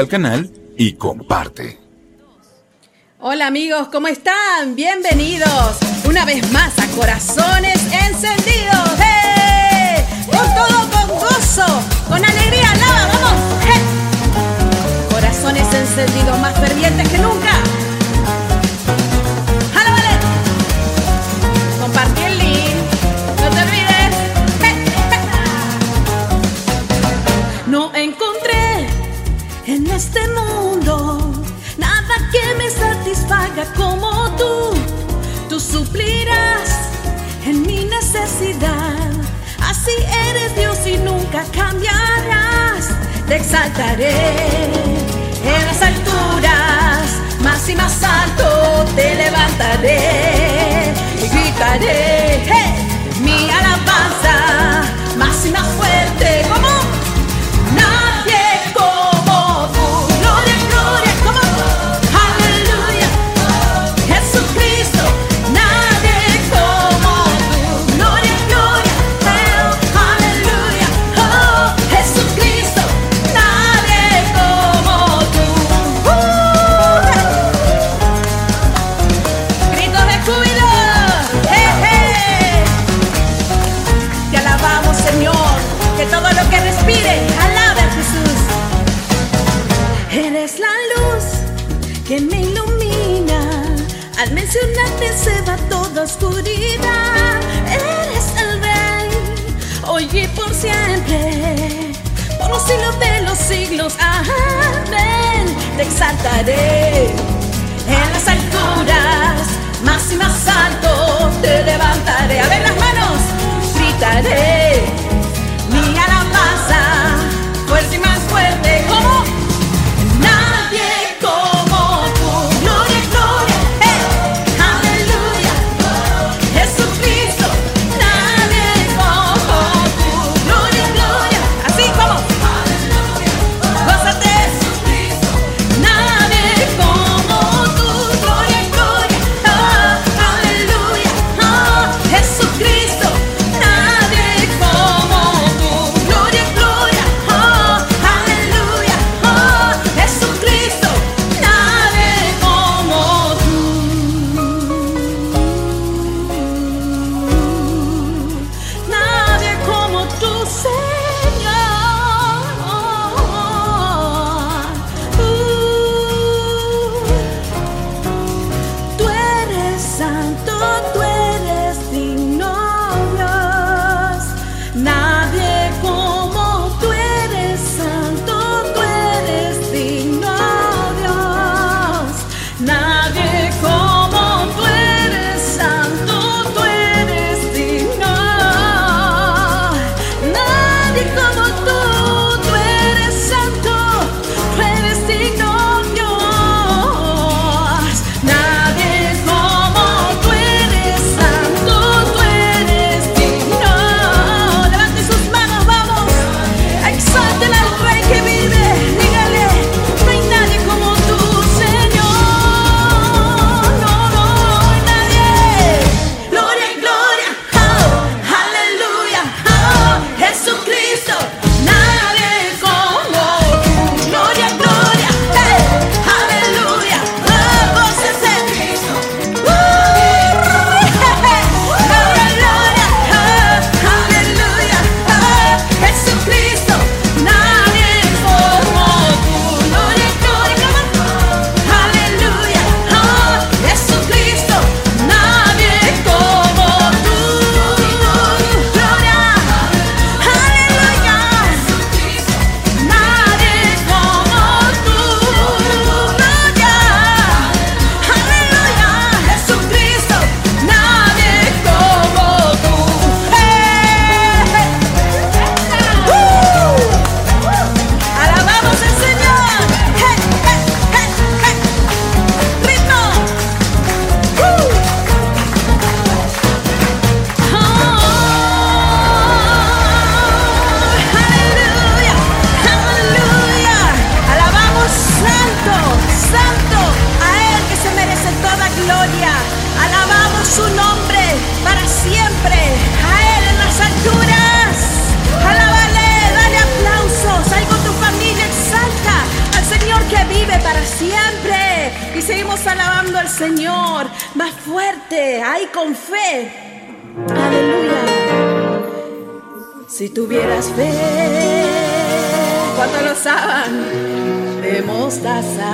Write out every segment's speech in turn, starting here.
al canal y comparte. Hola amigos, ¿cómo están? Bienvenidos una vez más a Corazones Encendidos. ¡Hey! Con todo, con gozo, con alegría, alaba, vamos. Corazones encendidos más fervientes que nunca. Como tú. Tú suplirás en mi necesidad. Así eres Dios y nunca cambiarás. Te exaltaré en las alturas, más y más alto te levantaré y gritaré mi alabanza, más y más fuerte como oscuridad. Eres el rey, hoy y por siempre. Por los siglos de los siglos, amén. Te exaltaré en las alturas, más y más alto te levantaré. A ver las manos, gritaré Aleluya. Si tuvieras fe, cuando lo saban de mostaza.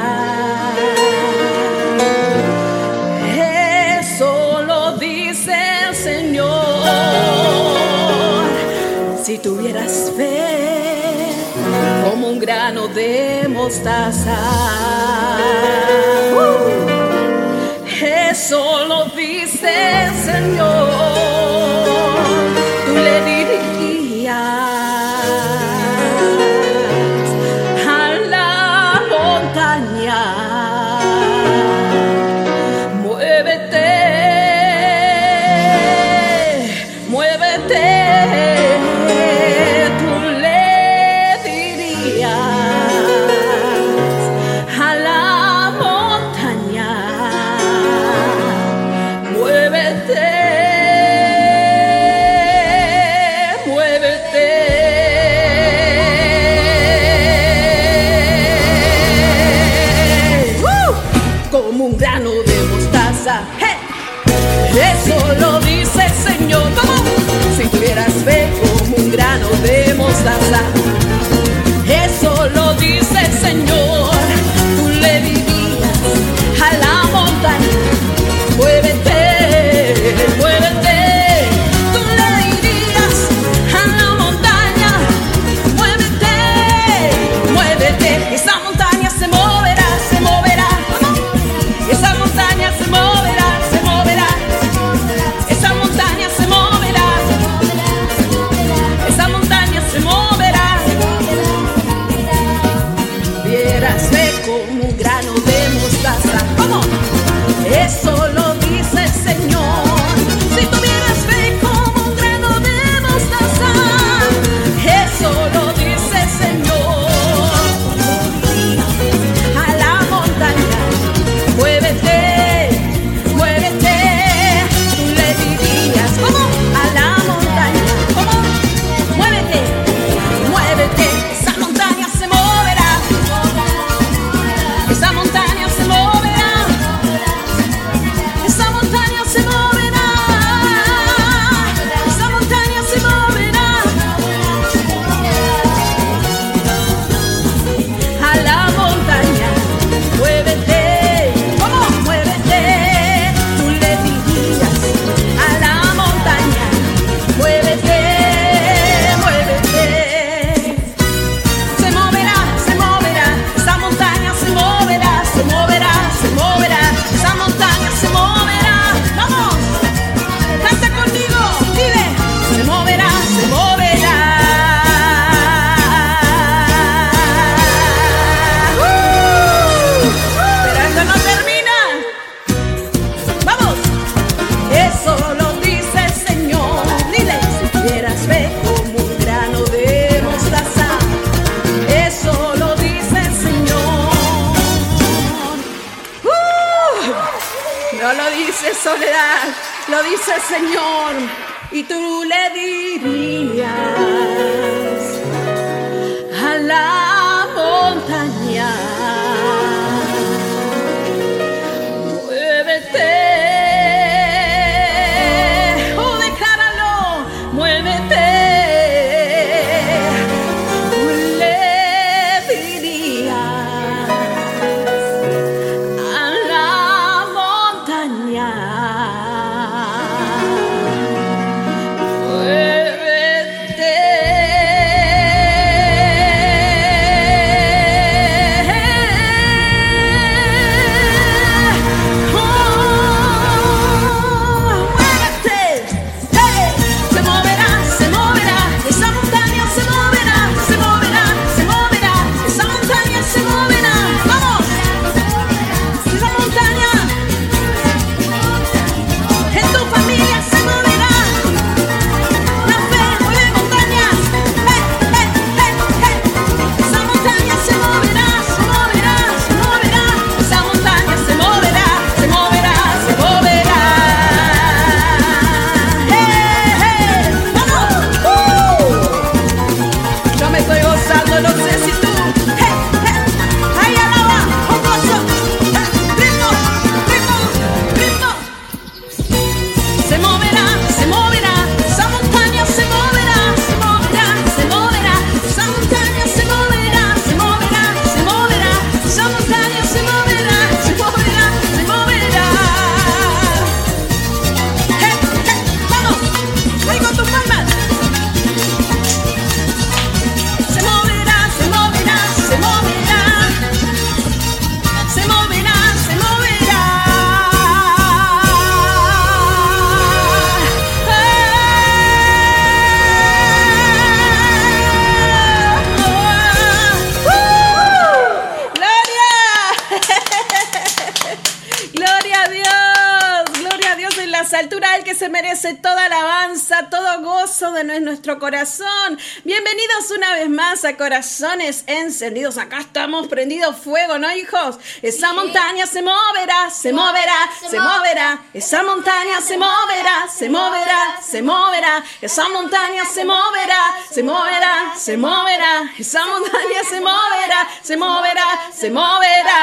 Eso lo dice el Señor. Si tuvieras fe, como un grano de mostaza. Eso lo dice el Señor el que se merece toda alabanza, todo gozo de nuestro corazón. Bienvenidos una vez más a Corazones Encendidos. Acá estamos prendidos fuego, ¿no, hijos? Esa montaña se moverá, se moverá, se moverá. Esa montaña se moverá, se moverá, se moverá. Esa montaña se moverá, se moverá, se moverá. Esa montaña se moverá, se moverá, se moverá.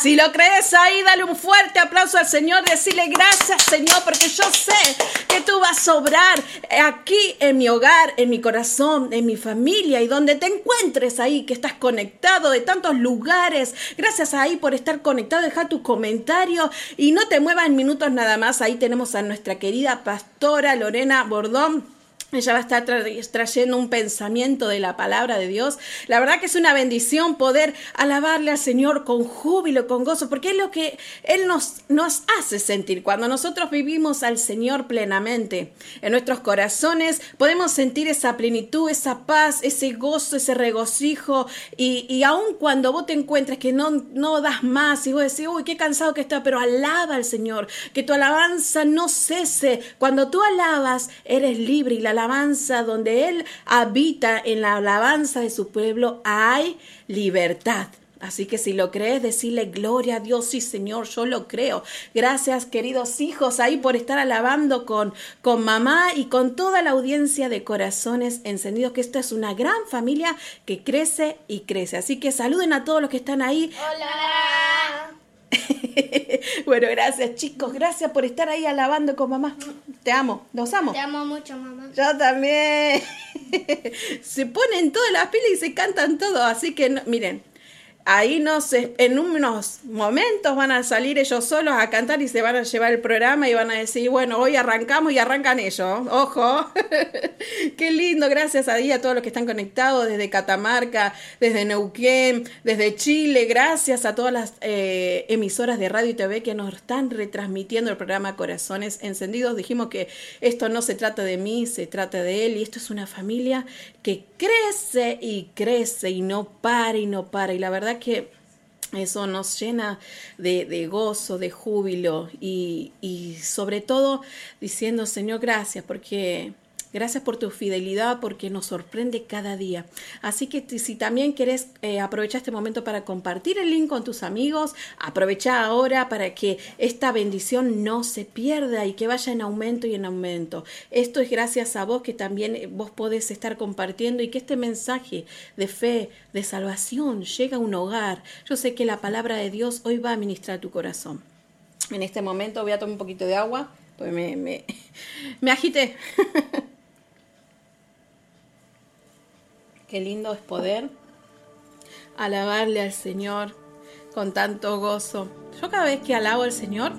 Si lo crees ahí, dale un fuerte aplauso al Señor, decirle gracias Señor, porque yo sé que tú vas a obrar aquí en mi hogar, en mi corazón, en mi familia y donde te encuentres ahí, que estás conectado de tantos lugares. Gracias ahí por estar conectado, deja tu comentario y no te muevas en minutos nada más. Ahí tenemos a nuestra querida pastora Lorena Bordón ella va a estar trayendo un pensamiento de la palabra de Dios. La verdad que es una bendición poder alabarle al Señor con júbilo, con gozo, porque es lo que Él nos, nos hace sentir. Cuando nosotros vivimos al Señor plenamente en nuestros corazones, podemos sentir esa plenitud, esa paz, ese gozo, ese regocijo. Y, y aun cuando vos te encuentres que no, no das más y vos decís, uy, qué cansado que está, pero alaba al Señor, que tu alabanza no cese. Cuando tú alabas, eres libre y la alabanza alabanza, donde Él habita en la alabanza de su pueblo, hay libertad. Así que si lo crees, decirle gloria a Dios, sí Señor, yo lo creo. Gracias queridos hijos ahí por estar alabando con, con mamá y con toda la audiencia de corazones encendidos, que esta es una gran familia que crece y crece. Así que saluden a todos los que están ahí. Hola. bueno, gracias chicos, gracias por estar ahí alabando con mamá. Te amo, los amo. Te amo mucho, mamá. Yo también. se ponen todas las pilas y se cantan todo, así que miren, ahí no sé, en unos momentos van a salir ellos solos a cantar y se van a llevar el programa y van a decir, bueno, hoy arrancamos y arrancan ellos. Ojo, qué lindo, gracias a Dios a todos los que están conectados desde Catamarca, desde Neuquén, desde Chile, gracias a todas las eh, emisoras de radio y TV que nos están retransmitiendo el programa Corazones Encendidos. Dijimos que esto no se trata de mí, se trata de él y esto es una familia que crece y crece y no para y no para. Y la verdad que eso nos llena de, gozo, de júbilo y, sobre todo diciendo, Señor, gracias porque Gracias por tu fidelidad porque nos sorprende cada día. Así que si también quieres eh, aprovechar este momento para compartir el link con tus amigos, aprovecha ahora para que esta bendición no se pierda y que vaya en aumento y en aumento. Esto es gracias a vos que también eh, vos podés estar compartiendo y que este mensaje de fe, de salvación, llegue a un hogar. Yo sé que la palabra de Dios hoy va a ministrar tu corazón. En este momento voy a tomar un poquito de agua, pues me, me, me agité. Qué lindo es poder alabarle al Señor con tanto gozo. Yo cada vez que alabo al Señor,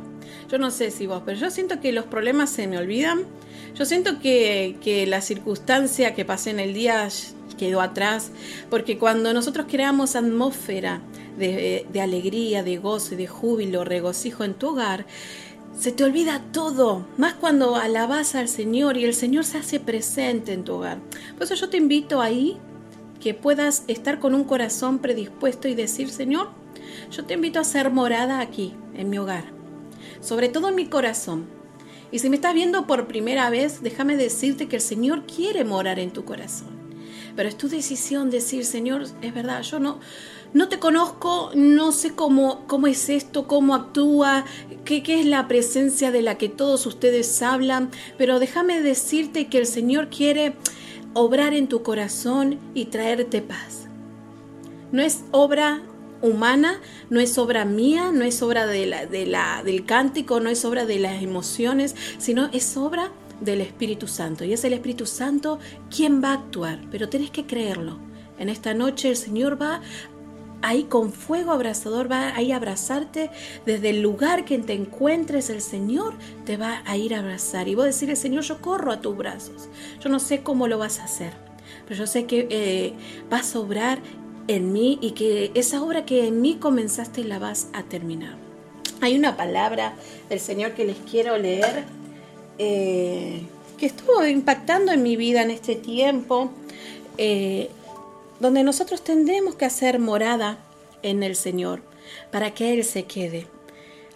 yo no sé si vos, pero yo siento que los problemas se me olvidan. Yo siento que, que la circunstancia que pasé en el día quedó atrás, porque cuando nosotros creamos atmósfera de, alegría, de gozo de júbilo, regocijo en tu hogar, se te olvida todo, más cuando alabas al Señor y el Señor se hace presente en tu hogar. Por eso yo te invito ahí que puedas estar con un corazón predispuesto y decir, Señor, yo te invito a ser morada aquí, en mi hogar, sobre todo en mi corazón. Y si me estás viendo por primera vez, déjame decirte que el Señor quiere morar en tu corazón. Pero es tu decisión decir, Señor, es verdad, yo no, no te conozco, no sé cómo, cómo es esto, cómo actúa, qué, qué es la presencia de la que todos ustedes hablan, pero déjame decirte que el Señor quiere obrar en tu corazón y traerte paz. No es obra humana, no es obra mía, no es obra de la, de la, del cántico, no es obra de las emociones, sino es obra del Espíritu Santo. Y es el Espíritu Santo quien va a actuar, pero tenés que creerlo. En esta noche el Señor va ahí con fuego abrazador, va a abrazarte desde el lugar que te encuentres, el Señor te va a ir a abrazar. Y vos decirle, Señor, yo corro a tus brazos. Yo no sé cómo lo vas a hacer, pero yo sé que eh, vas a obrar en mí y que esa obra que en mí comenzaste la vas a terminar. Hay una palabra del Señor que les quiero leer eh, que estuvo impactando en mi vida en este tiempo. Eh, donde nosotros tendremos que hacer morada en el Señor para que Él se quede.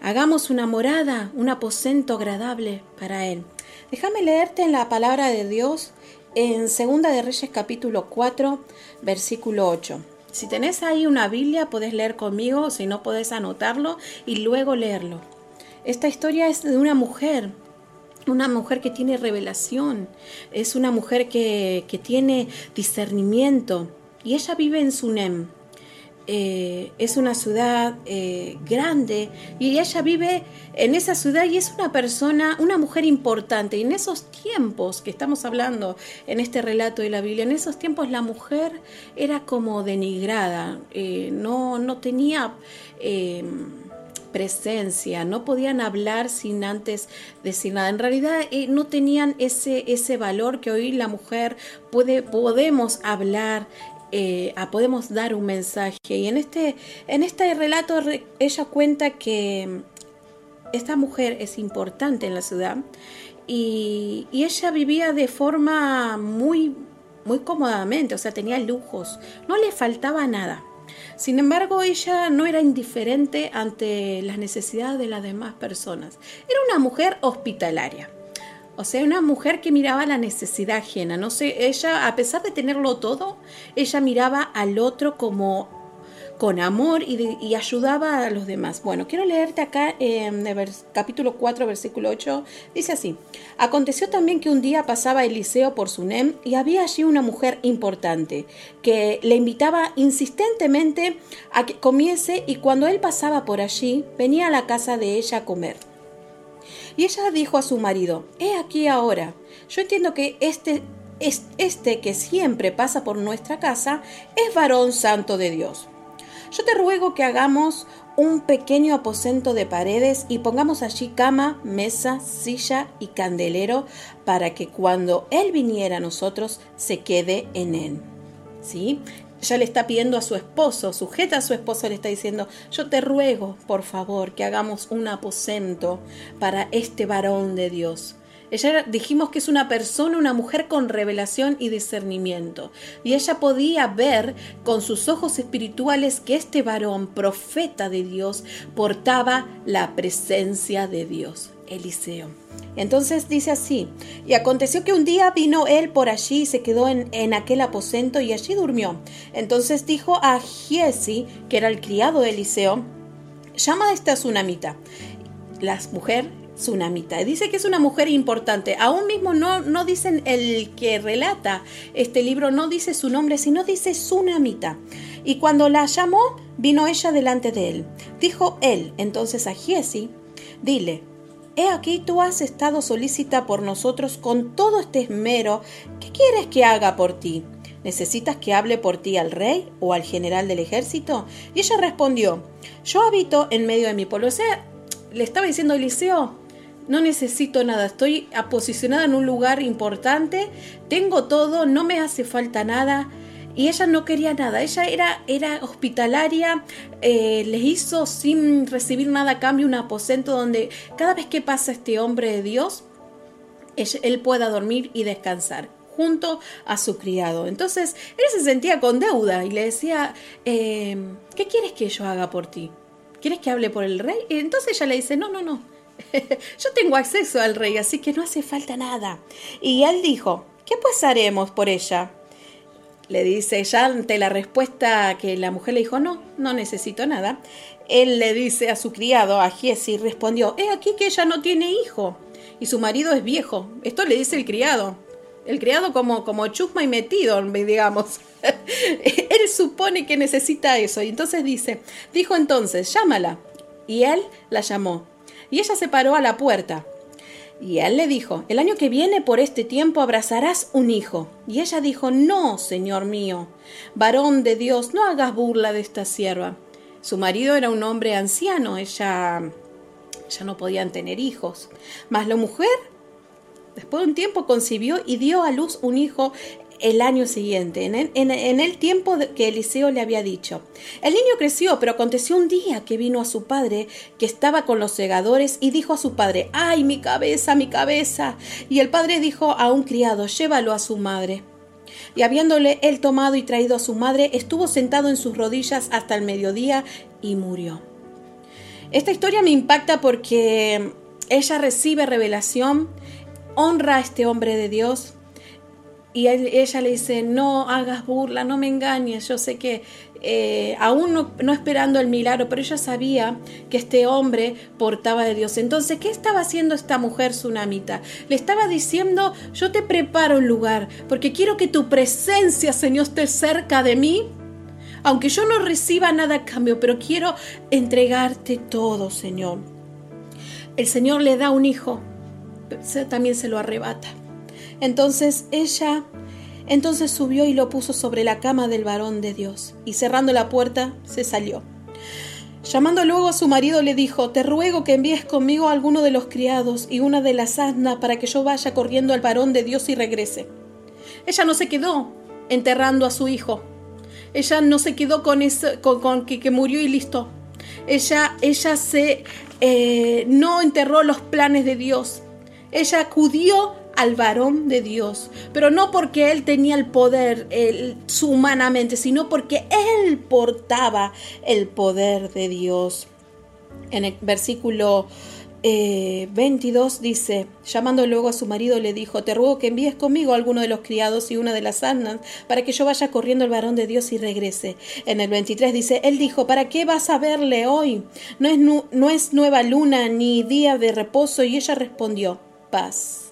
Hagamos una morada, un aposento agradable para Él. Déjame leerte en la palabra de Dios en Segunda de Reyes capítulo 4, versículo 8. Si tenés ahí una Biblia, podés leer conmigo, si no podés anotarlo y luego leerlo. Esta historia es de una mujer, una mujer que tiene revelación, es una mujer que, que tiene discernimiento y ella vive en Sunem. Eh, es una ciudad eh, grande y ella vive en esa ciudad y es una persona, una mujer importante. Y en esos tiempos que estamos hablando en este relato de la Biblia, en esos tiempos la mujer era como denigrada, eh, no, no tenía presencia, no podían hablar sin antes decir nada. En realidad no tenían ese, ese valor que hoy la mujer puede, podemos hablar eh, podemos dar un mensaje. Y en este, en este relato ella cuenta que esta mujer es importante en la ciudad y, ella vivía de forma muy, muy cómodamente, o sea, tenía lujos, no le faltaba nada. Sin embargo, ella no era indiferente ante las necesidades de las demás personas. Era una mujer hospitalaria. O sea, una mujer que miraba la necesidad ajena. No sé, ella, a pesar de tenerlo todo, ella miraba al otro como con amor y, ayudaba a los demás. Bueno, quiero leerte acá en el capítulo 4, versículo 8. Dice así, aconteció también que un día pasaba Eliseo por Sunem y había allí una mujer importante que le invitaba insistentemente a que comiese y cuando él pasaba por allí venía a la casa de ella a comer. Y ella dijo a su marido, He aquí ahora, yo entiendo que este, este que siempre pasa por nuestra casa es varón santo de Dios. Yo te ruego que hagamos un pequeño aposento de paredes y pongamos allí cama, mesa, silla y candelero para que cuando Él viniera a nosotros se quede en Él. ¿Sí? Ya le está pidiendo a su esposo, sujeta a su esposo, le está diciendo, yo te ruego, por favor, que hagamos un aposento para este varón de Dios. Ella dijimos que es una persona, una mujer con revelación y discernimiento. Y ella podía ver con sus ojos espirituales que este varón, profeta de Dios, portaba la presencia de Dios, Eliseo. Entonces dice así, y aconteció que un día vino él por allí y se quedó en, aquel aposento y allí durmió. Entonces dijo a Giesi, que era el criado de Eliseo, llama a esta tsunamita. La mujer tsunamita. Dice que es una mujer importante. Aún mismo no, no dicen el que relata este libro, no dice su nombre, sino dice tsunamita. Y cuando la llamó, vino ella delante de él. Dijo él entonces a Giesi, dile, He aquí tú has estado solícita por nosotros con todo este esmero. ¿Qué quieres que haga por ti? ¿Necesitas que hable por ti al rey o al general del ejército? Y ella respondió, yo habito en medio de mi pueblo. O sea, le estaba diciendo Eliseo, no necesito nada, estoy posicionada en un lugar importante, tengo todo, no me hace falta nada. Y ella no quería nada, ella era, era hospitalaria, eh, le hizo sin recibir nada a cambio un aposento donde cada vez que pasa este hombre de Dios, él pueda dormir y descansar junto a su criado. Entonces él se sentía con deuda y le decía, em, ¿qué quieres que yo haga por ti? ¿Quieres que hable por el rey? Y entonces ella le dice, no, no, no, yo tengo acceso al rey, así que no hace falta nada. Y él dijo, ¿qué pues haremos por ella? Le dice ya ante la respuesta que la mujer le dijo, no, no necesito nada, él le dice a su criado, a Giesi, respondió, he aquí que ella no tiene hijo y su marido es viejo. Esto le dice el criado. El criado como, como chusma y metido, digamos. él supone que necesita eso. Y entonces dice, dijo entonces, llámala. Y él la llamó. Y ella se paró a la puerta. Y él le dijo, el año que viene por este tiempo abrazarás un hijo. Y ella dijo, no, señor mío, varón de Dios, no hagas burla de esta sierva. Su marido era un hombre anciano, ella ya no podían tener hijos. Mas la mujer, después de un tiempo, concibió y dio a luz un hijo el año siguiente, en el, tiempo que Eliseo le había dicho. El niño creció, pero aconteció un día que vino a su padre, que estaba con los segadores, y dijo a su padre, ¡ay, mi cabeza, mi cabeza! Y el padre dijo a un criado, llévalo a su madre. Y habiéndole él tomado y traído a su madre, estuvo sentado en sus rodillas hasta el mediodía y murió. Esta historia me impacta porque ella recibe revelación, honra a este hombre de Dios y ella le dice, no hagas burla, no me engañes, yo sé que eh, aún no, esperando el milagro, pero ella sabía que este hombre portaba de Dios. Entonces, ¿qué estaba haciendo esta mujer tsunamita? Le estaba diciendo, yo te preparo un lugar, porque quiero que tu presencia, Señor, esté cerca de mí. Aunque yo no reciba nada a cambio, pero quiero entregarte todo, Señor. El Señor le da un hijo, pero también se lo arrebata. Entonces ella entonces subió y lo puso sobre la cama del varón de Dios, y cerrando la puerta, se salió. Llamando luego a su marido le dijo, Te ruego que envíes conmigo a alguno de los criados y una de las asnas para que yo vaya corriendo al varón de Dios y regrese. Ella no se quedó enterrando a su hijo. Ella no se quedó con, eso, con, que, murió y listo. Ella, ella se eh, no enterró los planes de Dios. Ella acudió al varón de Dios, pero no porque él tenía el poder humanamente, sino porque él portaba el poder de Dios. En el versículo 22 eh, dice, llamando luego a su marido, le dijo, te ruego que envíes conmigo a alguno de los criados y una de las asnas, para que yo vaya corriendo al varón de Dios y regrese. En el 23 dice, él dijo, ¿para qué vas a verle hoy? No es, no es nueva luna ni día de reposo. Y ella respondió, paz.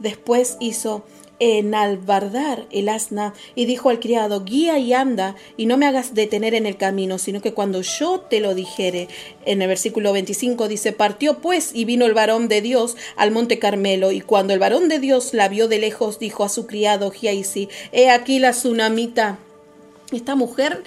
Después hizo enalbardar el asna y dijo al criado, guía y anda y no me hagas detener en el camino, sino que cuando yo te lo dijere. En el versículo 25 dice, partió pues y vino el varón de Dios al monte Carmelo y cuando el varón de Dios la vio de lejos, dijo a su criado Giaisi, he aquí la tsunamita. Esta mujer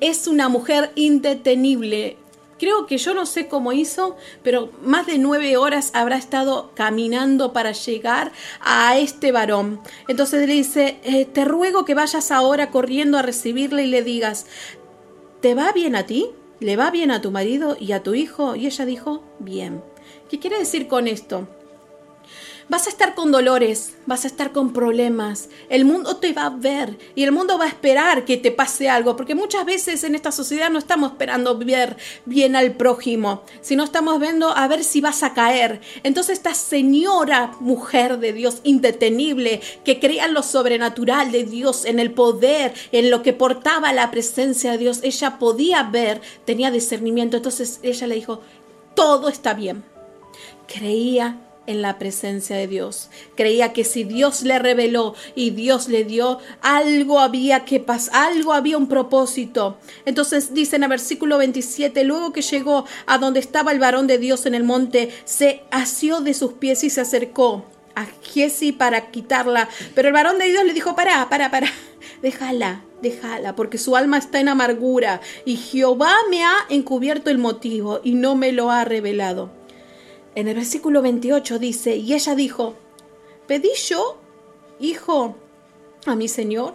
es una mujer indetenible, Creo que yo no sé cómo hizo, pero más de nueve horas habrá estado caminando para llegar a este varón. Entonces le dice, eh, te ruego que vayas ahora corriendo a recibirle y le digas, ¿te va bien a ti? ¿Le va bien a tu marido y a tu hijo? Y ella dijo, bien. ¿Qué quiere decir con esto? Vas a estar con dolores, vas a estar con problemas. El mundo te va a ver y el mundo va a esperar que te pase algo, porque muchas veces en esta sociedad no estamos esperando ver bien al prójimo, sino estamos viendo a ver si vas a caer. Entonces esta señora mujer de Dios indetenible, que creía en lo sobrenatural de Dios, en el poder, en lo que portaba la presencia de Dios, ella podía ver, tenía discernimiento. Entonces ella le dijo, todo está bien. Creía en la presencia de Dios. Creía que si Dios le reveló y Dios le dio, algo había que pasar, algo había un propósito. Entonces dice en el versículo 27, luego que llegó a donde estaba el varón de Dios en el monte, se asió de sus pies y se acercó a Giesi para quitarla. Pero el varón de Dios le dijo, para, para, para, déjala, déjala, porque su alma está en amargura y Jehová me ha encubierto el motivo y no me lo ha revelado. En el versículo 28 dice, y ella dijo, ¿pedí yo, hijo, a mi Señor?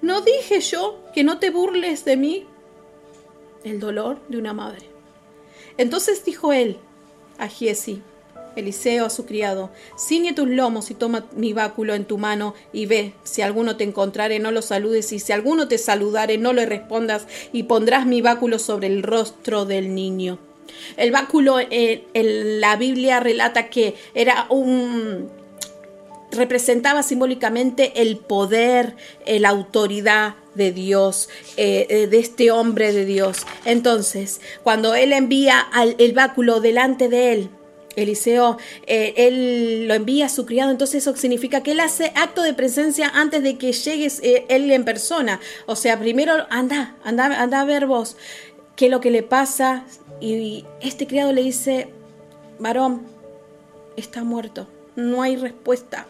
¿No dije yo que no te burles de mí? El dolor de una madre. Entonces dijo él a Giesi, Eliseo a su criado, ciñe tus lomos y toma mi báculo en tu mano y ve, si alguno te encontrare no lo saludes y si alguno te saludare no le respondas y pondrás mi báculo sobre el rostro del niño. El báculo en, la Biblia relata que era un representaba simbólicamente el poder, eh, la autoridad de Dios, eh, eh, de este hombre de Dios. Entonces, cuando él envía el báculo delante de él, Eliseo, él lo envía a su criado, entonces eso significa que él hace acto de presencia antes de que llegues él en persona. O sea, primero anda, anda, anda a ver vos qué es lo que le pasa, y este criado le dice, varón, está muerto, no hay respuesta.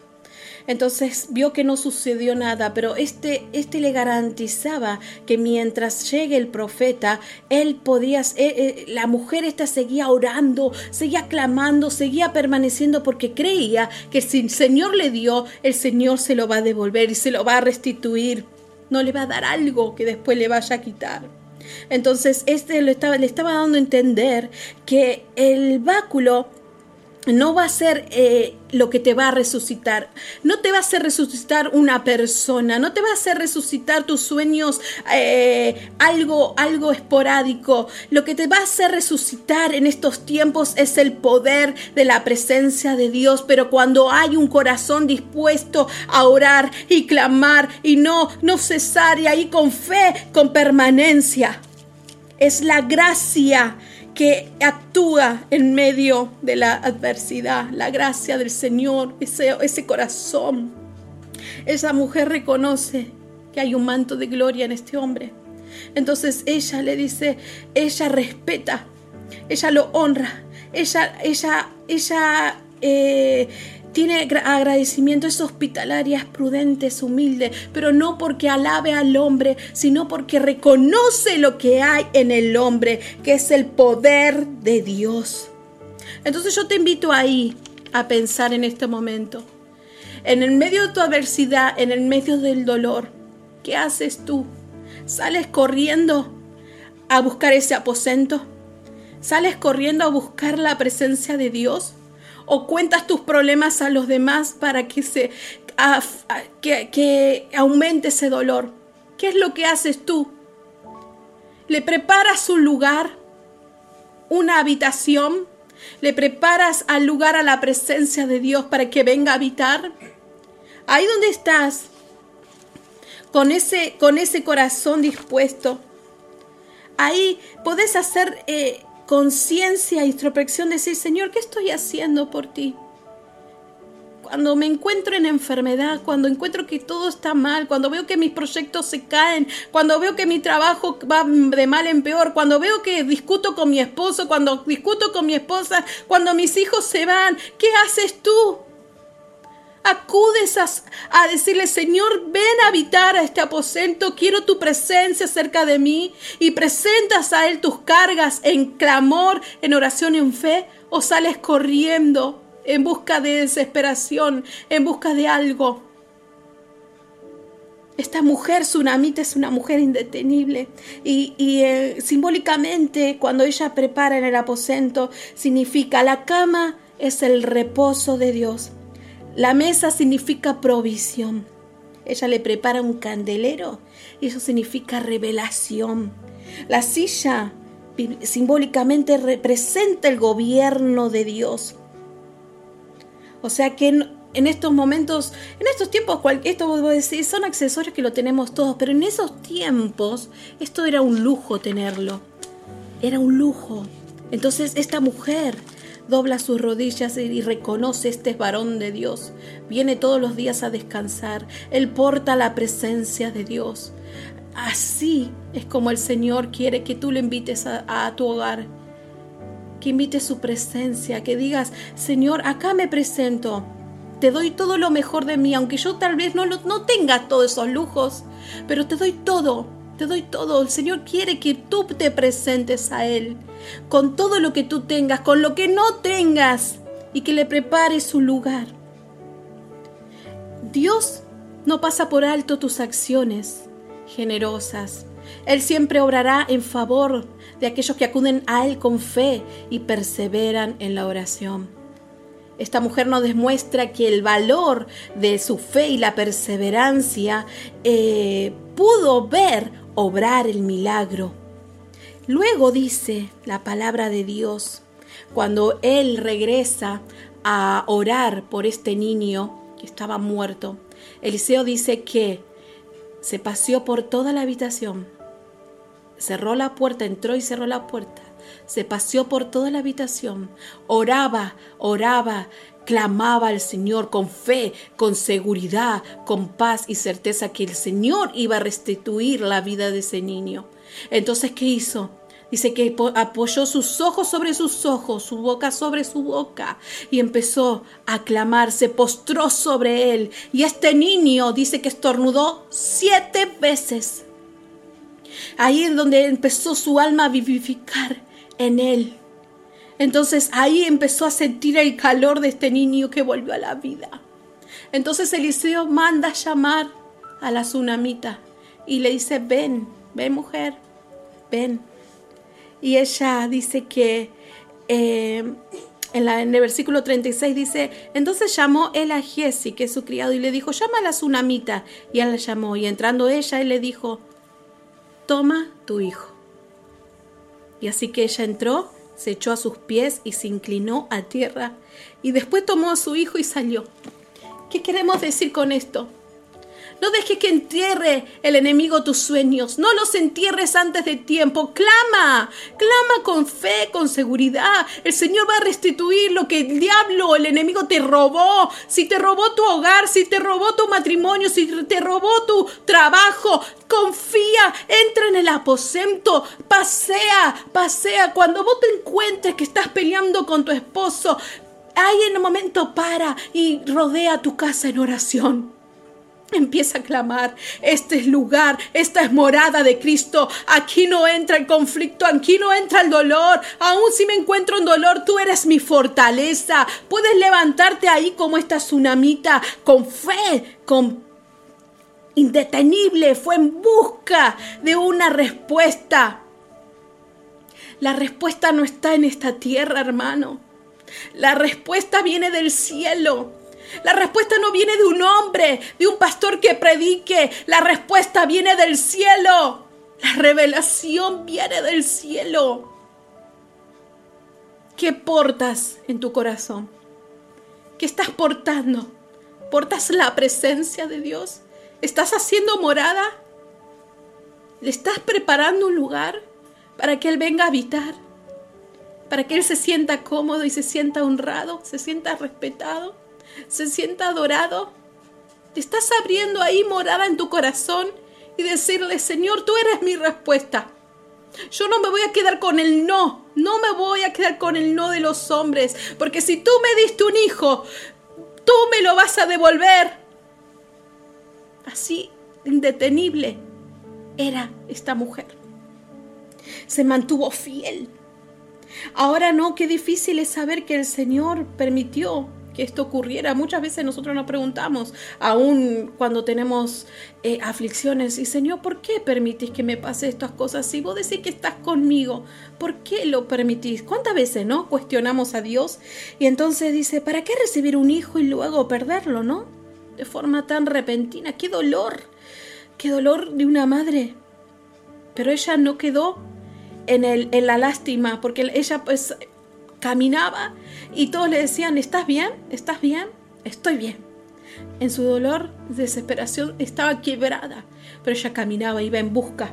Entonces vio que no sucedió nada, pero este, este le garantizaba que mientras llegue el profeta, él podía, eh, eh, la mujer esta seguía orando, seguía clamando, seguía permaneciendo porque creía que si el Señor le dio, el Señor se lo va a devolver y se lo va a restituir. No le va a dar algo que después le vaya a quitar. Entonces, este le estaba, le estaba dando a entender que el báculo no va a ser eh, lo que te va a resucitar. No te va a hacer resucitar una persona, no te va a hacer resucitar tus sueños eh, algo, algo esporádico. Lo que te va a hacer resucitar en estos tiempos es el poder de la presencia de Dios. Pero cuando hay un corazón dispuesto a orar y clamar y no, no cesar y ahí con fe, con permanencia, es la gracia que actúa en medio de la adversidad, la gracia del Señor, ese, ese corazón. Esa mujer reconoce que hay un manto de gloria en este hombre. Entonces ella le dice, ella respeta, ella lo honra, ella, ella, ella eh, tiene agradecimiento, es hospitalaria, es prudente, es humilde, pero no porque alabe al hombre, sino porque reconoce lo que hay en el hombre, que es el poder de Dios. Entonces yo te invito ahí a pensar en este momento. En el medio de tu adversidad, en el medio del dolor, ¿qué haces tú? ¿Sales corriendo a buscar ese aposento? ¿Sales corriendo a buscar la presencia de Dios? O cuentas tus problemas a los demás para que, se, que, que aumente ese dolor. ¿Qué es lo que haces tú? ¿Le preparas un lugar, una habitación? ¿Le preparas al lugar a la presencia de Dios para que venga a habitar? Ahí donde estás, con ese, con ese corazón dispuesto, ahí podés hacer eh, conciencia, introspección, decir, Señor, ¿qué estoy haciendo por ti? Cuando me encuentro en enfermedad, cuando encuentro que todo está mal, cuando veo que mis proyectos se caen, cuando veo que mi trabajo va de mal en peor, cuando veo que discuto con mi esposo, cuando discuto con mi esposa, cuando mis hijos se van, ¿qué haces tú? Acudes a, decirle, Señor, ven a habitar a este aposento, quiero tu presencia cerca de mí y presentas a Él tus cargas en clamor, en oración, en fe, o sales corriendo en busca de desesperación, en busca de algo. Esta mujer tsunamita es una mujer indetenible y, eh, simbólicamente cuando ella prepara en el aposento significa la cama es el reposo de Dios. La mesa significa provisión. Ella le prepara un candelero y eso significa revelación. La silla simbólicamente representa el gobierno de Dios. O sea que en, estos momentos, en estos tiempos, decir, son accesorios que lo tenemos todos, pero en esos tiempos esto era un lujo tenerlo. Era un lujo. Entonces esta mujer dobla sus rodillas y reconoce este varón de Dios. Viene todos los días a descansar. Él porta la presencia de Dios. Así es como el Señor quiere que tú le invites a, tu hogar. Que invites su presencia, que digas, Señor, acá me presento. Te doy todo lo mejor de mí, aunque yo tal vez no, no tenga todos esos lujos, pero te doy todo te doy todo. El Señor quiere que tú te presentes a Él con todo lo que tú tengas, con lo que no tengas y que le prepares su lugar. Dios no pasa por alto tus acciones generosas. Él siempre obrará en favor de aquellos que acuden a Él con fe y perseveran en la oración. Esta mujer nos demuestra que el valor de su fe y la perseverancia eh, pudo ver obrar el milagro. Luego dice la palabra de Dios, cuando él regresa a orar por este niño que estaba muerto, Eliseo dice que se paseó por toda la habitación, cerró la puerta, entró y cerró la puerta, se paseó por toda la habitación, oraba, oraba, clamaba al Señor con fe, con seguridad, con paz y certeza que el Señor iba a restituir la vida de ese niño. Entonces, ¿qué hizo? Dice que apoyó sus ojos sobre sus ojos, su boca sobre su boca y empezó a clamar, se postró sobre él. Y este niño dice que estornudó siete veces. Ahí es donde empezó su alma a vivificar en él. Entonces ahí empezó a sentir el calor de este niño que volvió a la vida. Entonces Eliseo manda llamar a la tsunamita y le dice, ven, ven mujer, ven. Y ella dice que eh, en, el versículo 36 dice, entonces llamó él a Jesse, que es su criado, y le dijo, llama a la tsunamita. Y él la llamó, y entrando ella, él le dijo, toma tu hijo. Y así que ella entró, se echó a sus pies y se inclinó a tierra, y después tomó a su hijo y salió. ¿Qué queremos decir con esto? No dejes que entierre el enemigo tus sueños. No los entierres antes de tiempo. Clama, clama con fe, con seguridad. El Señor va a restituir lo que el diablo, el enemigo te robó. Si te robó tu hogar, si te robó tu matrimonio, si te robó tu trabajo, confía, entra en el aposento, pasea, pasea. Cuando vos te encuentres que estás peleando con tu esposo, ahí en el momento para y rodea tu casa en oración. Empieza a clamar, este es lugar, esta es morada de Cristo, aquí no entra el conflicto, aquí no entra el dolor, aun si me encuentro en dolor, tú eres mi fortaleza, puedes levantarte ahí como esta tsunamita, con fe, con indetenible, fue en busca de una respuesta. La respuesta no está en esta tierra, hermano. La respuesta viene del cielo. La respuesta no viene de un hombre, de un pastor que predique. La respuesta viene del cielo. La revelación viene del cielo. ¿Qué portas en tu corazón? ¿Qué estás portando? ¿Portas la presencia de Dios? ¿Estás haciendo morada? ¿Le estás preparando un lugar para que Él venga a habitar? Para que Él se sienta cómodo y se sienta honrado, se sienta respetado se sienta adorado. Te estás abriendo ahí morada en tu corazón y decirle, Señor, tú eres mi respuesta. Yo no me voy a quedar con el no, no me voy a quedar con el no de los hombres, porque si tú me diste un hijo, tú me lo vas a devolver. Así, indetenible, era esta mujer. Se mantuvo fiel. Ahora no, qué difícil es saber que el Señor permitió que esto ocurriera. Muchas veces nosotros nos preguntamos, aún cuando tenemos eh, aflicciones, y Señor, ¿por qué permitís que me pase estas cosas? Si vos decís que estás conmigo, ¿por qué lo permitís? ¿Cuántas veces, no? Cuestionamos a Dios y entonces dice, ¿para qué recibir un hijo y luego perderlo, no? De forma tan repentina. ¡Qué dolor! ¡Qué dolor de una madre! Pero ella no quedó en, el, en la lástima, porque ella pues caminaba y todos le decían, ¿estás bien? ¿Estás bien? Estoy bien. En su dolor, desesperación, estaba quebrada, pero ella caminaba, iba en busca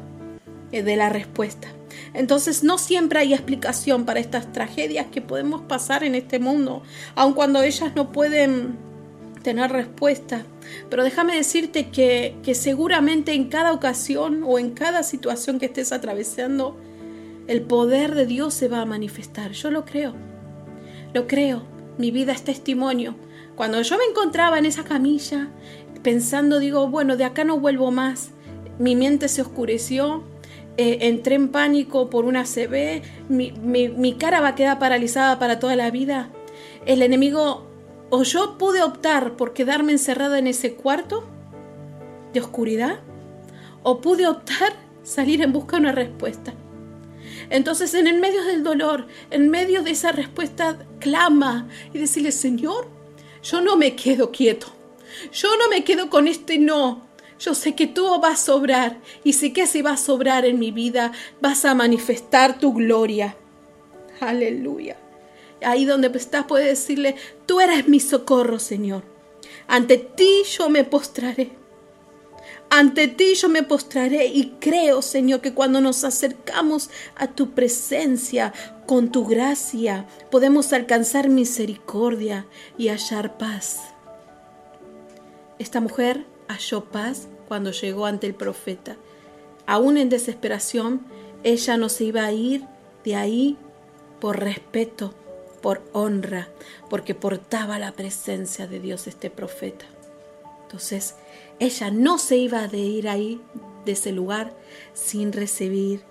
eh, de la respuesta. Entonces no siempre hay explicación para estas tragedias que podemos pasar en este mundo, aun cuando ellas no pueden tener respuesta. Pero déjame decirte que, que seguramente en cada ocasión o en cada situación que estés atravesando, el poder de Dios se va a manifestar. Yo lo creo. Lo creo. Mi vida es testimonio. Cuando yo me encontraba en esa camilla, pensando, digo, bueno, de acá no vuelvo más. Mi mente se oscureció. Eh, entré en pánico por una CB. Mi, cara va a quedar paralizada para toda la vida. El enemigo, o yo pude optar por quedarme encerrada en ese cuarto de oscuridad, o pude optar salir en busca de una respuesta. Entonces, en el medio del dolor, en medio de esa respuesta, clama y decirle, Señor, yo no me quedo quieto. Yo no me quedo con este no. Yo sé que tú vas a sobrar y sé que si vas a sobrar en mi vida, vas a manifestar tu gloria. Aleluya. Ahí donde estás puedes decirle, tú eres mi socorro, Señor. Ante ti yo me postraré. Ante ti yo me postraré y creo, Señor, que cuando nos acercamos a tu presencia con tu gracia, podemos alcanzar misericordia y hallar paz. Esta mujer halló paz cuando llegó ante el profeta. Aún en desesperación, ella no se iba a ir de ahí por respeto, por honra, porque portaba la presencia de Dios este profeta. Entonces, ella no se iba de ir ahí, de ese lugar, sin recibir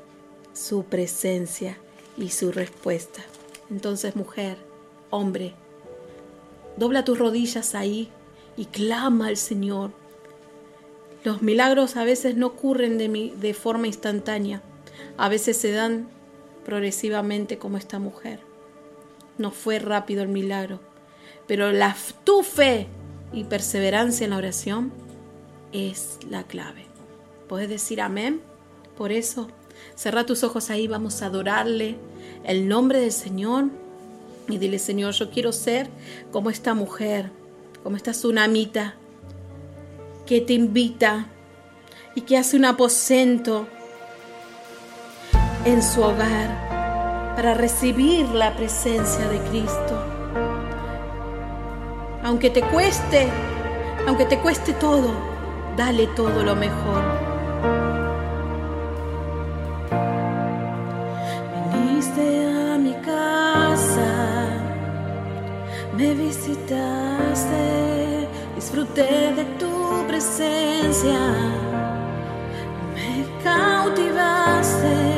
su presencia y su respuesta. Entonces, mujer, hombre, dobla tus rodillas ahí y clama al Señor. Los milagros a veces no ocurren de, de forma instantánea, a veces se dan progresivamente como esta mujer. no fue rápido el milagro, pero la, tu fe y perseverancia en la oración es la clave. ¿Puedes decir amén? Por eso, cerra tus ojos ahí, vamos a adorarle el nombre del Señor y dile, Señor, yo quiero ser como esta mujer, como esta tsunamita que te invita y que hace un aposento en su hogar para recibir la presencia de Cristo. Aunque te cueste, aunque te cueste todo, dale todo lo mejor. Viniste a mi casa, me visitaste, disfruté de tu presencia, me cautivaste,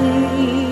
para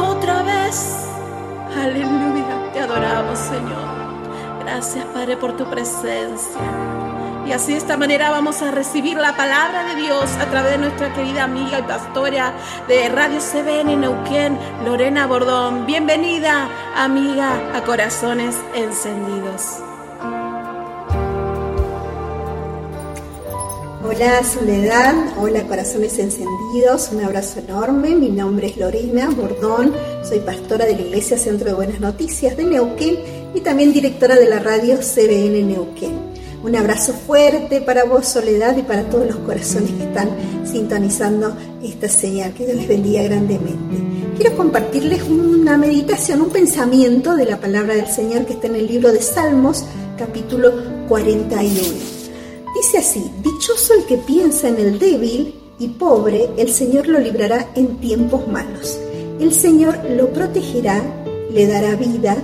Otra vez, aleluya, te adoramos Señor. Gracias Padre por tu presencia. Y así de esta manera vamos a recibir la palabra de Dios a través de nuestra querida amiga y pastora de Radio CBN Neuquén, Lorena Bordón. Bienvenida, amiga, a Corazones Encendidos. Hola Soledad, hola Corazones Encendidos, un abrazo enorme. Mi nombre es Lorena Bordón, soy pastora de la Iglesia Centro de Buenas Noticias de Neuquén y también directora de la radio CBN Neuquén. Un abrazo fuerte para vos, Soledad, y para todos los corazones que están sintonizando esta señal. Que Dios les bendiga grandemente. Quiero compartirles una meditación, un pensamiento de la palabra del Señor que está en el libro de Salmos, capítulo 41. Dice así, dichoso el que piensa en el débil y pobre, el Señor lo librará en tiempos malos. El Señor lo protegerá, le dará vida,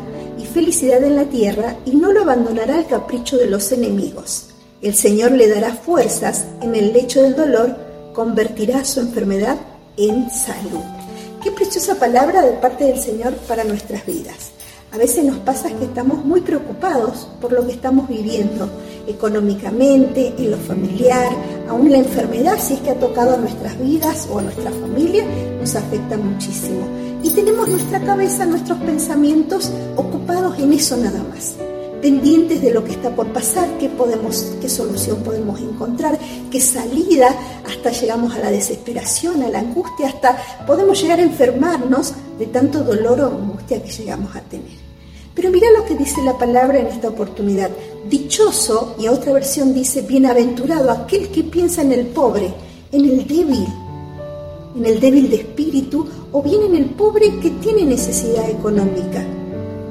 felicidad en la tierra y no lo abandonará al capricho de los enemigos. El Señor le dará fuerzas en el lecho del dolor, convertirá su enfermedad en salud. Qué preciosa palabra de parte del Señor para nuestras vidas. A veces nos pasa que estamos muy preocupados por lo que estamos viviendo económicamente, en lo familiar, aún la enfermedad, si es que ha tocado a nuestras vidas o a nuestra familia, nos afecta muchísimo y tenemos nuestra cabeza, nuestros pensamientos ocupados en eso nada más, pendientes de lo que está por pasar, qué solución podemos encontrar, qué salida, hasta llegamos a la desesperación, a la angustia, hasta podemos llegar a enfermarnos de tanto dolor o angustia que llegamos a tener. Pero mira lo que dice la palabra en esta oportunidad. Dichoso, y otra versión dice, bienaventurado aquel que piensa en el pobre, en el débil, en el débil de espíritu o bien en el pobre que tiene necesidad económica.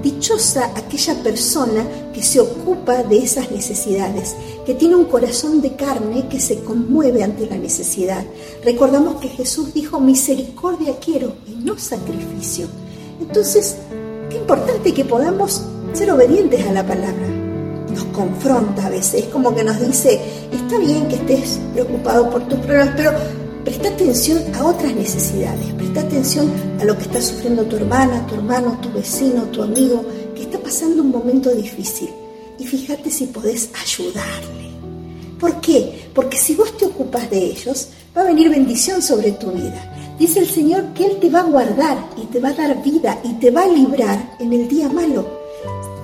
Dichosa aquella persona que se ocupa de esas necesidades, que tiene un corazón de carne que se conmueve ante la necesidad. Recordamos que Jesús dijo, misericordia quiero y no sacrificio. Entonces, qué importante que podamos ser obedientes a la palabra. Nos confronta a veces, es como que nos dice, está bien que estés preocupado por tus problemas, pero Presta atención a otras necesidades, presta atención a lo que está sufriendo tu hermana, tu hermano, tu vecino, tu amigo, que está pasando un momento difícil. Y fíjate si podés ayudarle. ¿Por qué? Porque si vos te ocupas de ellos, va a venir bendición sobre tu vida. Dice el Señor que Él te va a guardar y te va a dar vida y te va a librar en el día malo.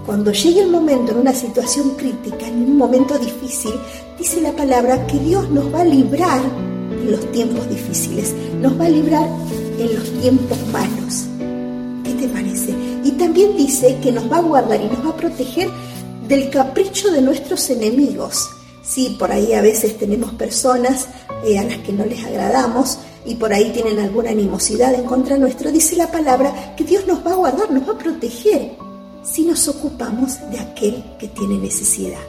Cuando llegue el momento, en una situación crítica, en un momento difícil, dice la palabra que Dios nos va a librar los tiempos difíciles, nos va a librar en los tiempos malos. ¿Qué te parece? Y también dice que nos va a guardar y nos va a proteger del capricho de nuestros enemigos. Sí, por ahí a veces tenemos personas eh, a las que no les agradamos y por ahí tienen alguna animosidad en contra nuestro. Dice la palabra que Dios nos va a guardar, nos va a proteger si nos ocupamos de aquel que tiene necesidad.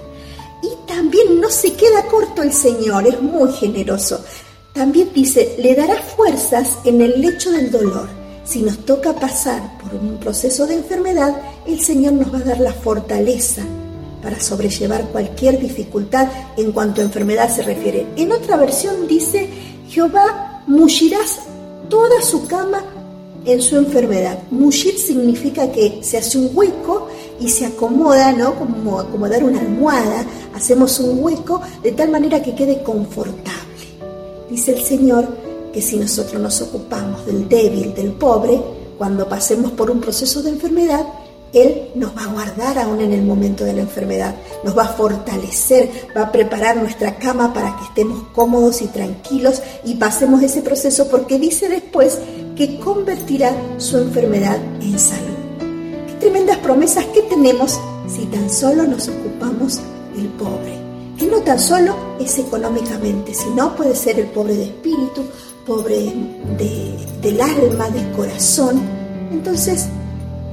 Y también no se queda corto el Señor, es muy generoso. También dice, le dará fuerzas en el lecho del dolor. Si nos toca pasar por un proceso de enfermedad, el Señor nos va a dar la fortaleza para sobrellevar cualquier dificultad en cuanto a enfermedad se refiere. En otra versión dice, Jehová mullirás toda su cama en su enfermedad. Mullir significa que se hace un hueco y se acomoda, ¿no? Como acomodar una almohada, hacemos un hueco de tal manera que quede confortable. Dice el Señor que si nosotros nos ocupamos del débil, del pobre, cuando pasemos por un proceso de enfermedad, Él nos va a guardar aún en el momento de la enfermedad, nos va a fortalecer, va a preparar nuestra cama para que estemos cómodos y tranquilos y pasemos ese proceso porque dice después que convertirá su enfermedad en salud. Qué tremendas promesas que tenemos si tan solo nos ocupamos del pobre que no tan solo es económicamente, sino puede ser el pobre de espíritu, pobre del alma, del corazón. Entonces,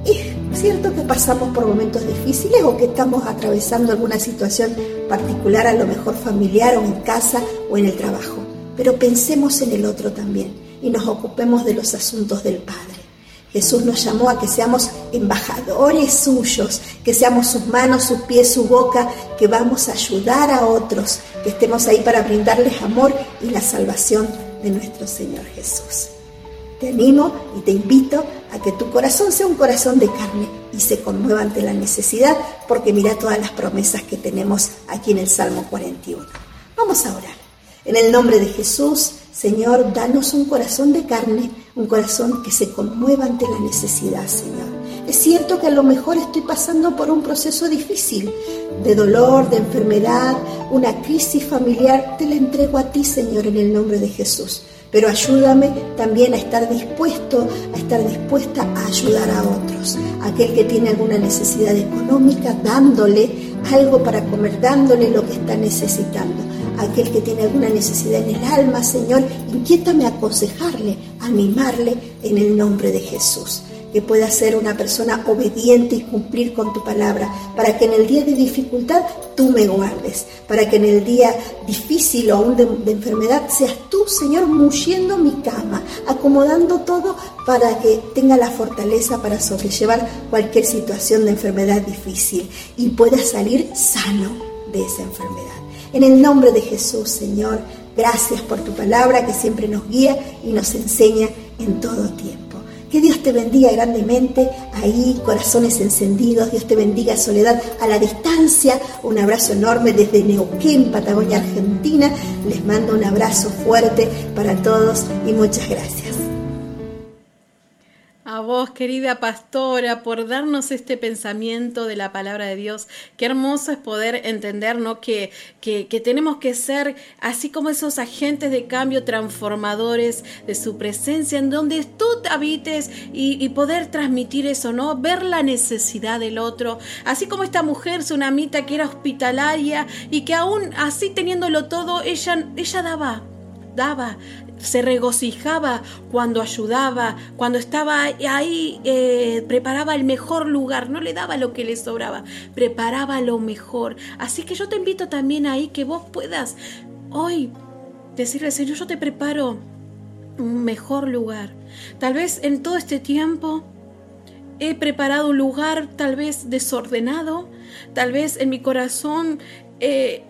es cierto que pasamos por momentos difíciles o que estamos atravesando alguna situación particular, a lo mejor familiar o en casa o en el trabajo, pero pensemos en el otro también. y nos ocupemos de los asuntos del Padre. Jesús nos llamó a que seamos embajadores suyos, que seamos sus manos, sus pies, su boca, que vamos a ayudar a otros, que estemos ahí para brindarles amor y la salvación de nuestro Señor Jesús. Te animo y te invito a que tu corazón sea un corazón de carne y se conmueva ante la necesidad, porque mira todas las promesas que tenemos aquí en el Salmo 41. Vamos a orar. En el nombre de Jesús, Señor, danos un corazón de carne, un corazón que se conmueva ante la necesidad, Señor. Es cierto que a lo mejor estoy pasando por un proceso difícil, de dolor, de enfermedad, una crisis familiar. Te la entrego a ti, Señor, en el nombre de Jesús pero ayúdame también a estar dispuesto, a estar dispuesta a ayudar a otros. Aquel que tiene alguna necesidad económica, dándole algo para comer, dándole lo que está necesitando. Aquel que tiene alguna necesidad en el alma, Señor, inquiétame a aconsejarle, animarle en el nombre de Jesús que pueda ser una persona obediente y cumplir con tu palabra, para que en el día de dificultad tú me guardes, para que en el día difícil o aún de, enfermedad seas tú, Señor, muriendo mi cama, acomodando todo para que tenga la fortaleza para sobrellevar cualquier situación de enfermedad difícil y pueda salir sano de esa enfermedad. En el nombre de Jesús, Señor, gracias por tu palabra que siempre nos guía y nos enseña en todo tiempo. Que Dios te bendiga grandemente ahí, corazones encendidos. Dios te bendiga, Soledad, a la distancia. Un abrazo enorme desde Neuquén, Patagonia, Argentina. Les mando un abrazo fuerte para todos y muchas gracias a vos, querida pastora, por darnos este pensamiento de la palabra de Dios. Qué hermoso es poder entender ¿no? que, que, tenemos que ser así como esos agentes de cambio transformadores de su presencia, en donde tú te habites y, y, poder transmitir eso, ¿no? Ver la necesidad del otro. Así como esta mujer, Tsunamita, que era hospitalaria y que aún así teniéndolo todo, ella, ella daba daba, se regocijaba cuando ayudaba, cuando estaba ahí, eh, preparaba el mejor lugar, no le daba lo que le sobraba, preparaba lo mejor. Así que yo te invito también ahí que vos puedas hoy decirle, Señor, yo te preparo un mejor lugar. Tal vez en todo este tiempo he preparado un lugar tal vez desordenado, tal vez en mi corazón eh,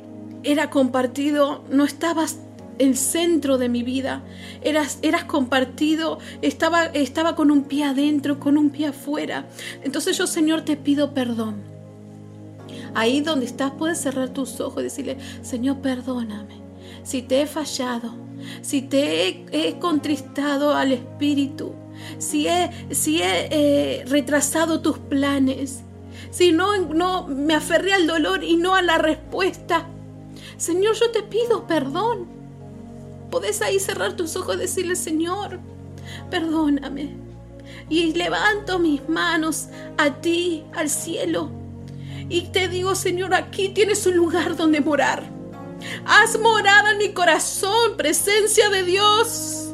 era compartido, no estabas el centro de mi vida. Eras, eras compartido, estaba, estaba con un pie adentro, con un pie afuera. Entonces yo, Señor, te pido perdón. Ahí donde estás puedes cerrar tus ojos y decirle, Señor, perdóname. Si te he fallado, si te he, contristado al Espíritu, si he, si he eh, retrasado tus planes, si no, no me aferré al dolor y no a la respuesta. Señor, yo te pido perdón. Podés ahí cerrar tus ojos y decirle, Señor, perdóname. Y levanto mis manos a ti, al cielo. Y te digo, Señor, aquí tienes un lugar donde morar. Haz morada en mi corazón, presencia de Dios.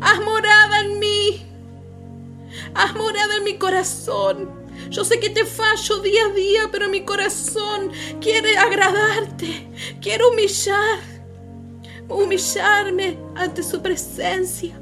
Haz morada en mí. Haz morada en mi corazón. Yo sé que te fallo día a día, pero mi corazón quiere agradarte, quiere humillar humillarme ante su presencia.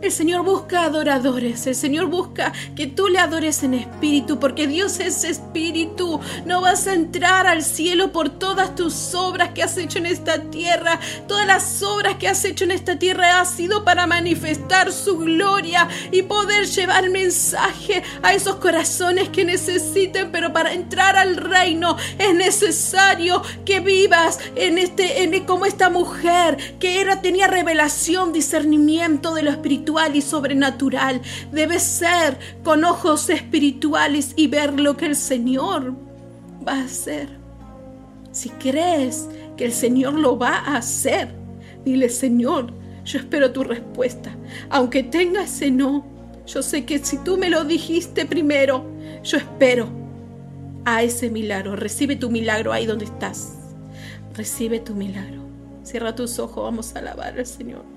El Señor busca adoradores, el Señor busca que tú le adores en espíritu, porque Dios es espíritu. No vas a entrar al cielo por todas tus obras que has hecho en esta tierra. Todas las obras que has hecho en esta tierra ha sido para manifestar su gloria y poder llevar mensaje a esos corazones que necesiten, pero para entrar al reino es necesario que vivas en este en, como esta mujer que era tenía revelación, discernimiento de lo espiritual y sobrenatural. Debe ser con ojos espirituales y ver lo que el Señor va a hacer. Si crees que el Señor lo va a hacer, dile, Señor, yo espero tu respuesta. Aunque tenga ese no, yo sé que si tú me lo dijiste primero, yo espero a ese milagro. Recibe tu milagro ahí donde estás. Recibe tu milagro. Cierra tus ojos, vamos a alabar al Señor.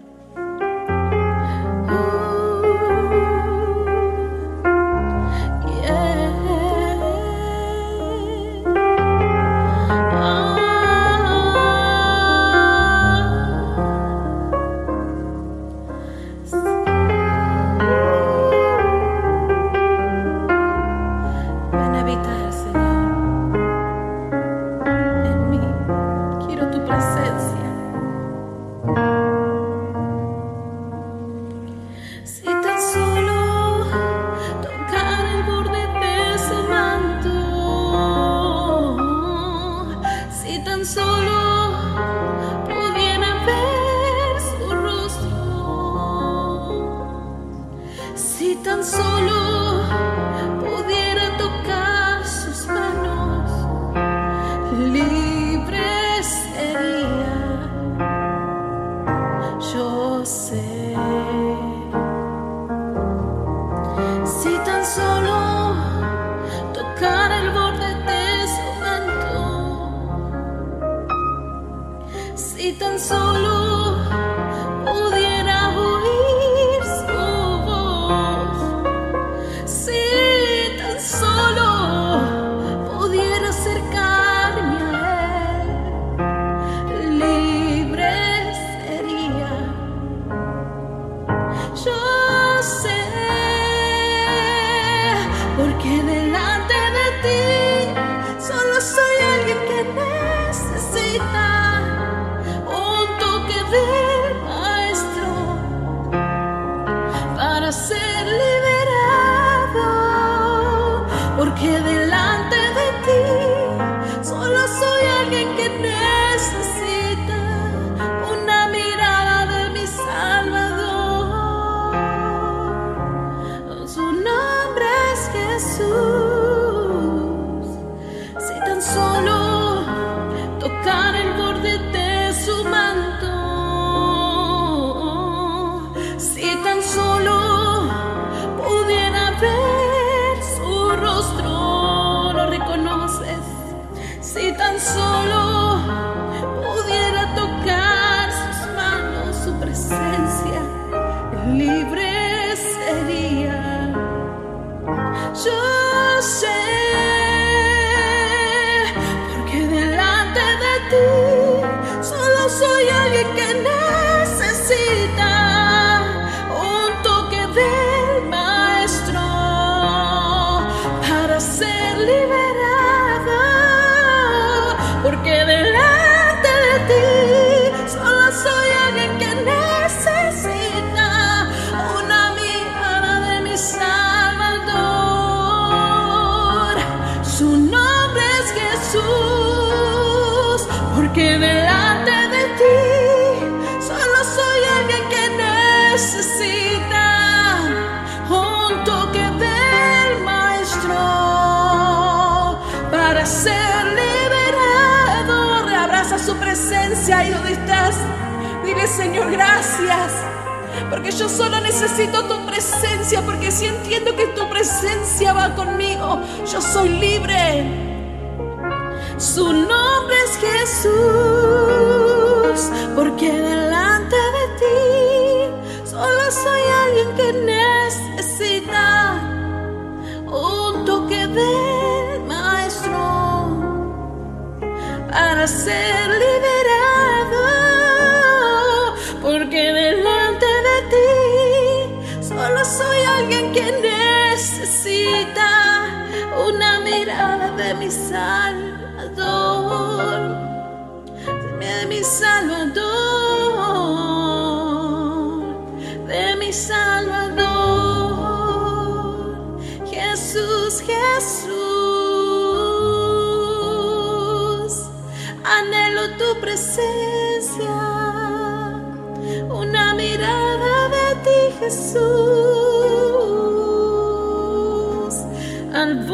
su presencia ahí donde estás. Dile, Señor, gracias. Porque yo solo necesito tu presencia, porque si entiendo que tu presencia va conmigo, yo soy libre. Su nombre es Jesús, porque delante de ti solo soy alguien que necesita. ser liberado, porque delante de ti solo soy alguien que necesita una mirada de mi Salvador, de mi Salvador, de mi Salvador. presencia, una mirada de ti Jesús, al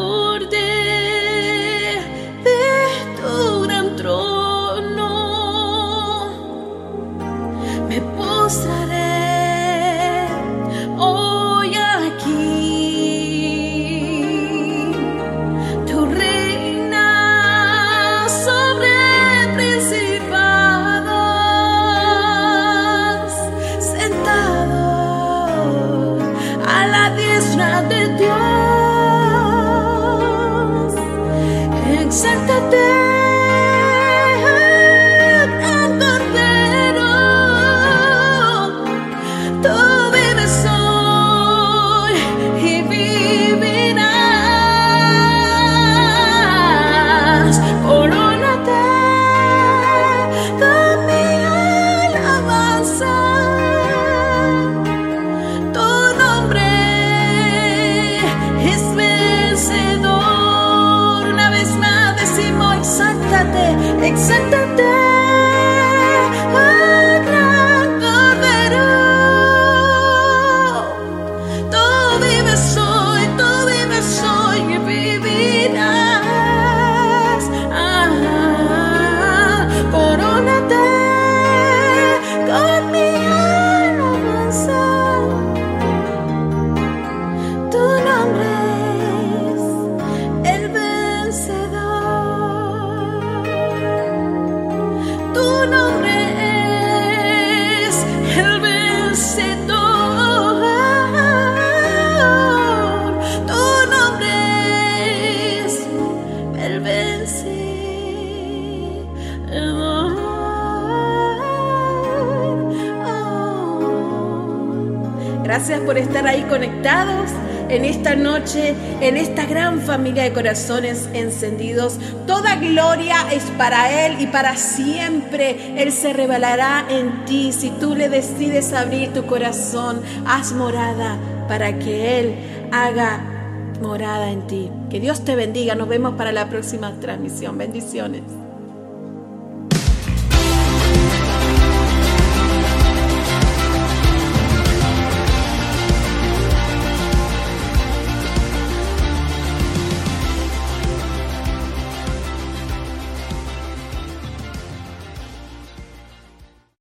de corazones encendidos. Toda gloria es para Él y para siempre. Él se revelará en ti si tú le decides abrir tu corazón. Haz morada para que Él haga morada en ti. Que Dios te bendiga. Nos vemos para la próxima transmisión. Bendiciones.